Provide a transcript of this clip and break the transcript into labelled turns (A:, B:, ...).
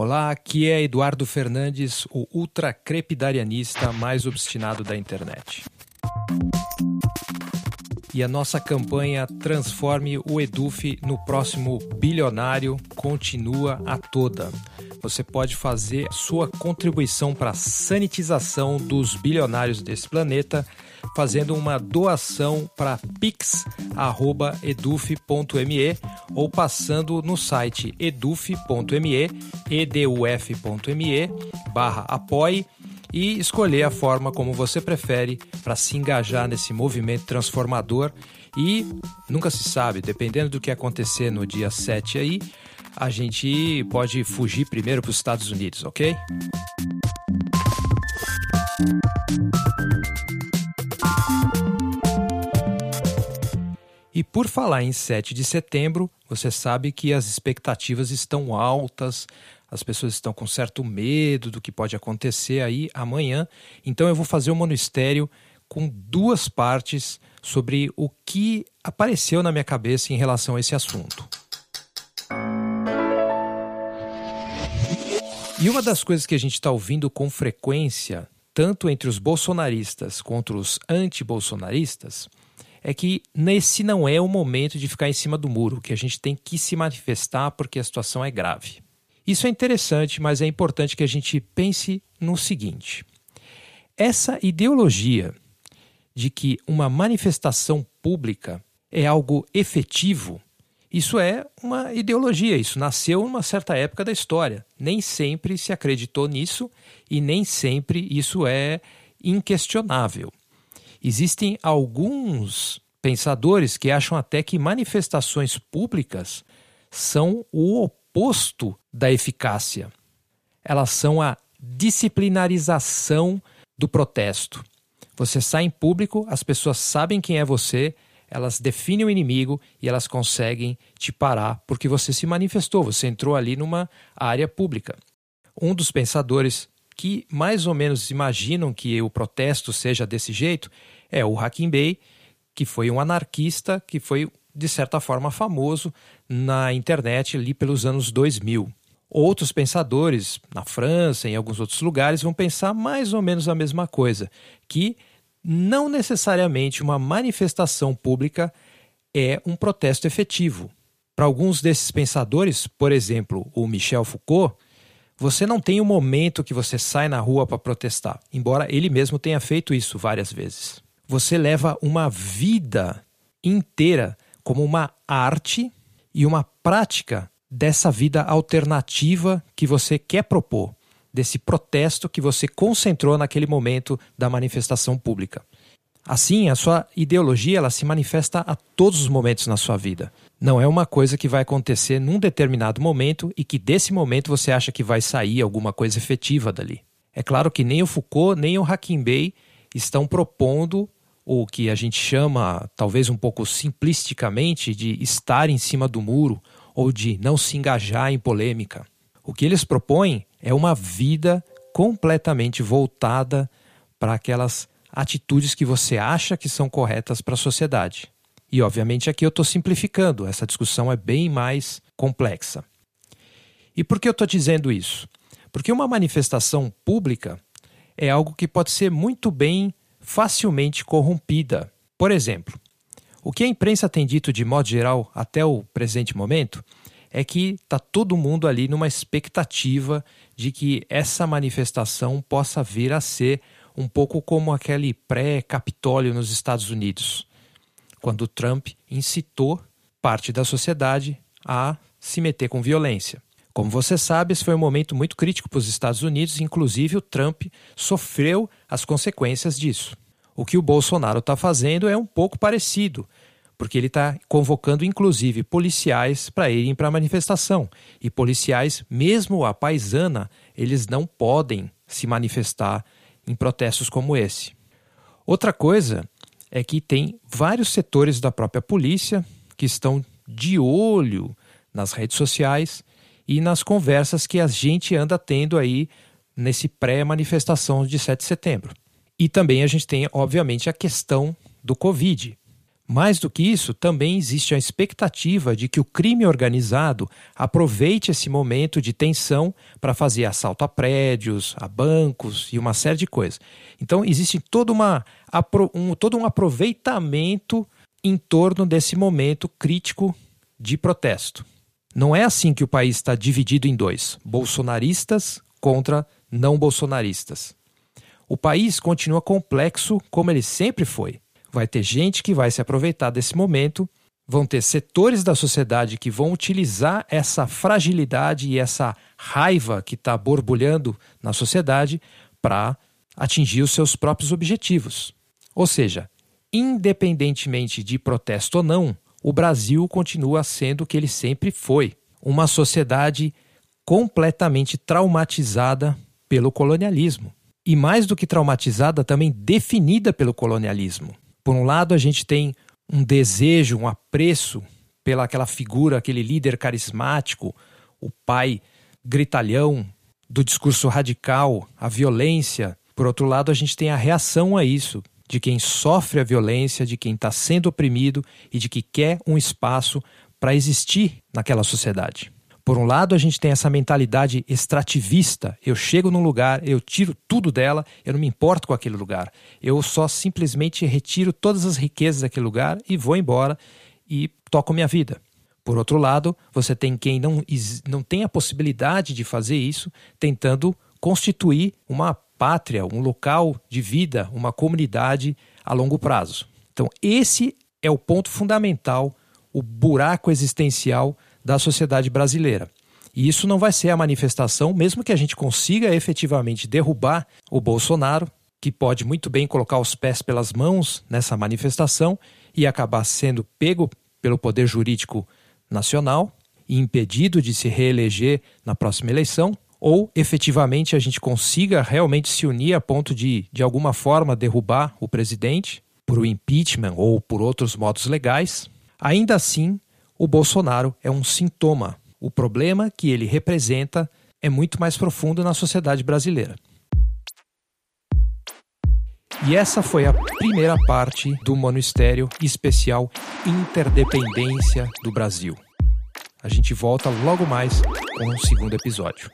A: Olá, aqui é Eduardo Fernandes, o ultra crepidarianista mais obstinado da internet. E a nossa campanha Transforme o Eduf no próximo bilionário continua a toda. Você pode fazer sua contribuição para a sanitização dos bilionários desse planeta fazendo uma doação para pix@eduf.me ou passando no site eduf.me, eduf.me barra apoie e escolher a forma como você prefere para se engajar nesse movimento transformador e nunca se sabe, dependendo do que acontecer no dia 7 aí, a gente pode fugir primeiro para os Estados Unidos, ok? E por falar em 7 de setembro, você sabe que as expectativas estão altas, as pessoas estão com certo medo do que pode acontecer aí amanhã. Então eu vou fazer um monistério com duas partes sobre o que apareceu na minha cabeça em relação a esse assunto. E uma das coisas que a gente está ouvindo com frequência, tanto entre os bolsonaristas quanto os anti-bolsonaristas, é que nesse não é o momento de ficar em cima do muro, que a gente tem que se manifestar porque a situação é grave. Isso é interessante, mas é importante que a gente pense no seguinte: essa ideologia de que uma manifestação pública é algo efetivo, isso é uma ideologia, isso nasceu numa certa época da história. Nem sempre se acreditou nisso e nem sempre isso é inquestionável. Existem alguns pensadores que acham até que manifestações públicas são o oposto da eficácia. Elas são a disciplinarização do protesto. Você sai em público, as pessoas sabem quem é você, elas definem o inimigo e elas conseguem te parar porque você se manifestou, você entrou ali numa área pública. Um dos pensadores que mais ou menos imaginam que o protesto seja desse jeito é o Hakim Bey, que foi um anarquista que foi, de certa forma, famoso na internet ali pelos anos 2000. Outros pensadores, na França, em alguns outros lugares, vão pensar mais ou menos a mesma coisa, que não necessariamente uma manifestação pública é um protesto efetivo. Para alguns desses pensadores, por exemplo, o Michel Foucault, você não tem um momento que você sai na rua para protestar, embora ele mesmo tenha feito isso várias vezes. Você leva uma vida inteira como uma arte e uma prática dessa vida alternativa que você quer propor, desse protesto que você concentrou naquele momento da manifestação pública. Assim, a sua ideologia ela se manifesta a todos os momentos na sua vida. Não é uma coisa que vai acontecer num determinado momento e que desse momento você acha que vai sair alguma coisa efetiva dali. É claro que nem o Foucault nem o Hakim Bey estão propondo o que a gente chama, talvez um pouco simplisticamente, de estar em cima do muro ou de não se engajar em polêmica. O que eles propõem é uma vida completamente voltada para aquelas atitudes que você acha que são corretas para a sociedade. E, obviamente, aqui eu estou simplificando, essa discussão é bem mais complexa. E por que eu estou dizendo isso? Porque uma manifestação pública é algo que pode ser muito bem, facilmente corrompida. Por exemplo, o que a imprensa tem dito de modo geral até o presente momento é que está todo mundo ali numa expectativa de que essa manifestação possa vir a ser um pouco como aquele pré-Capitólio nos Estados Unidos, quando Trump incitou parte da sociedade a se meter com violência. Como você sabe, esse foi um momento muito crítico para os Estados Unidos, inclusive o Trump sofreu as consequências disso. O que o Bolsonaro está fazendo é um pouco parecido, porque ele está convocando inclusive policiais para irem para a manifestação. E policiais, mesmo a paisana, eles não podem se manifestar em protestos como esse. Outra coisa é que tem vários setores da própria polícia que estão de olho nas redes sociais e nas conversas que a gente anda tendo aí nesse pré-manifestação de 7 de setembro. E também a gente tem, obviamente, a questão do Covid. Mais do que isso, também existe a expectativa de que o crime organizado aproveite esse momento de tensão para fazer assalto a prédios, a bancos e uma série de coisas. Então, existe todo, uma, um, todo um aproveitamento em torno desse momento crítico de protesto. Não é assim que o país está dividido em dois: bolsonaristas contra não bolsonaristas. O país continua complexo como ele sempre foi. Vai ter gente que vai se aproveitar desse momento, vão ter setores da sociedade que vão utilizar essa fragilidade e essa raiva que está borbulhando na sociedade para atingir os seus próprios objetivos. Ou seja, independentemente de protesto ou não, o Brasil continua sendo o que ele sempre foi: uma sociedade completamente traumatizada pelo colonialismo. E mais do que traumatizada, também definida pelo colonialismo. Por um lado, a gente tem um desejo, um apreço pela aquela figura, aquele líder carismático, o pai gritalhão do discurso radical, a violência. Por outro lado, a gente tem a reação a isso, de quem sofre a violência, de quem está sendo oprimido e de que quer um espaço para existir naquela sociedade. Por um lado, a gente tem essa mentalidade extrativista. Eu chego num lugar, eu tiro tudo dela, eu não me importo com aquele lugar. Eu só simplesmente retiro todas as riquezas daquele lugar e vou embora e toco minha vida. Por outro lado, você tem quem não, não tem a possibilidade de fazer isso, tentando constituir uma pátria, um local de vida, uma comunidade a longo prazo. Então, esse é o ponto fundamental, o buraco existencial da sociedade brasileira. E isso não vai ser a manifestação, mesmo que a gente consiga efetivamente derrubar o Bolsonaro, que pode muito bem colocar os pés pelas mãos nessa manifestação e acabar sendo pego pelo poder jurídico nacional e impedido de se reeleger na próxima eleição, ou efetivamente a gente consiga realmente se unir a ponto de, de alguma forma, derrubar o presidente por o impeachment ou por outros modos legais, ainda assim o Bolsonaro é um sintoma. O problema que ele representa é muito mais profundo na sociedade brasileira. E essa foi a primeira parte do Monistério Especial Interdependência do Brasil. A gente volta logo mais com um segundo episódio.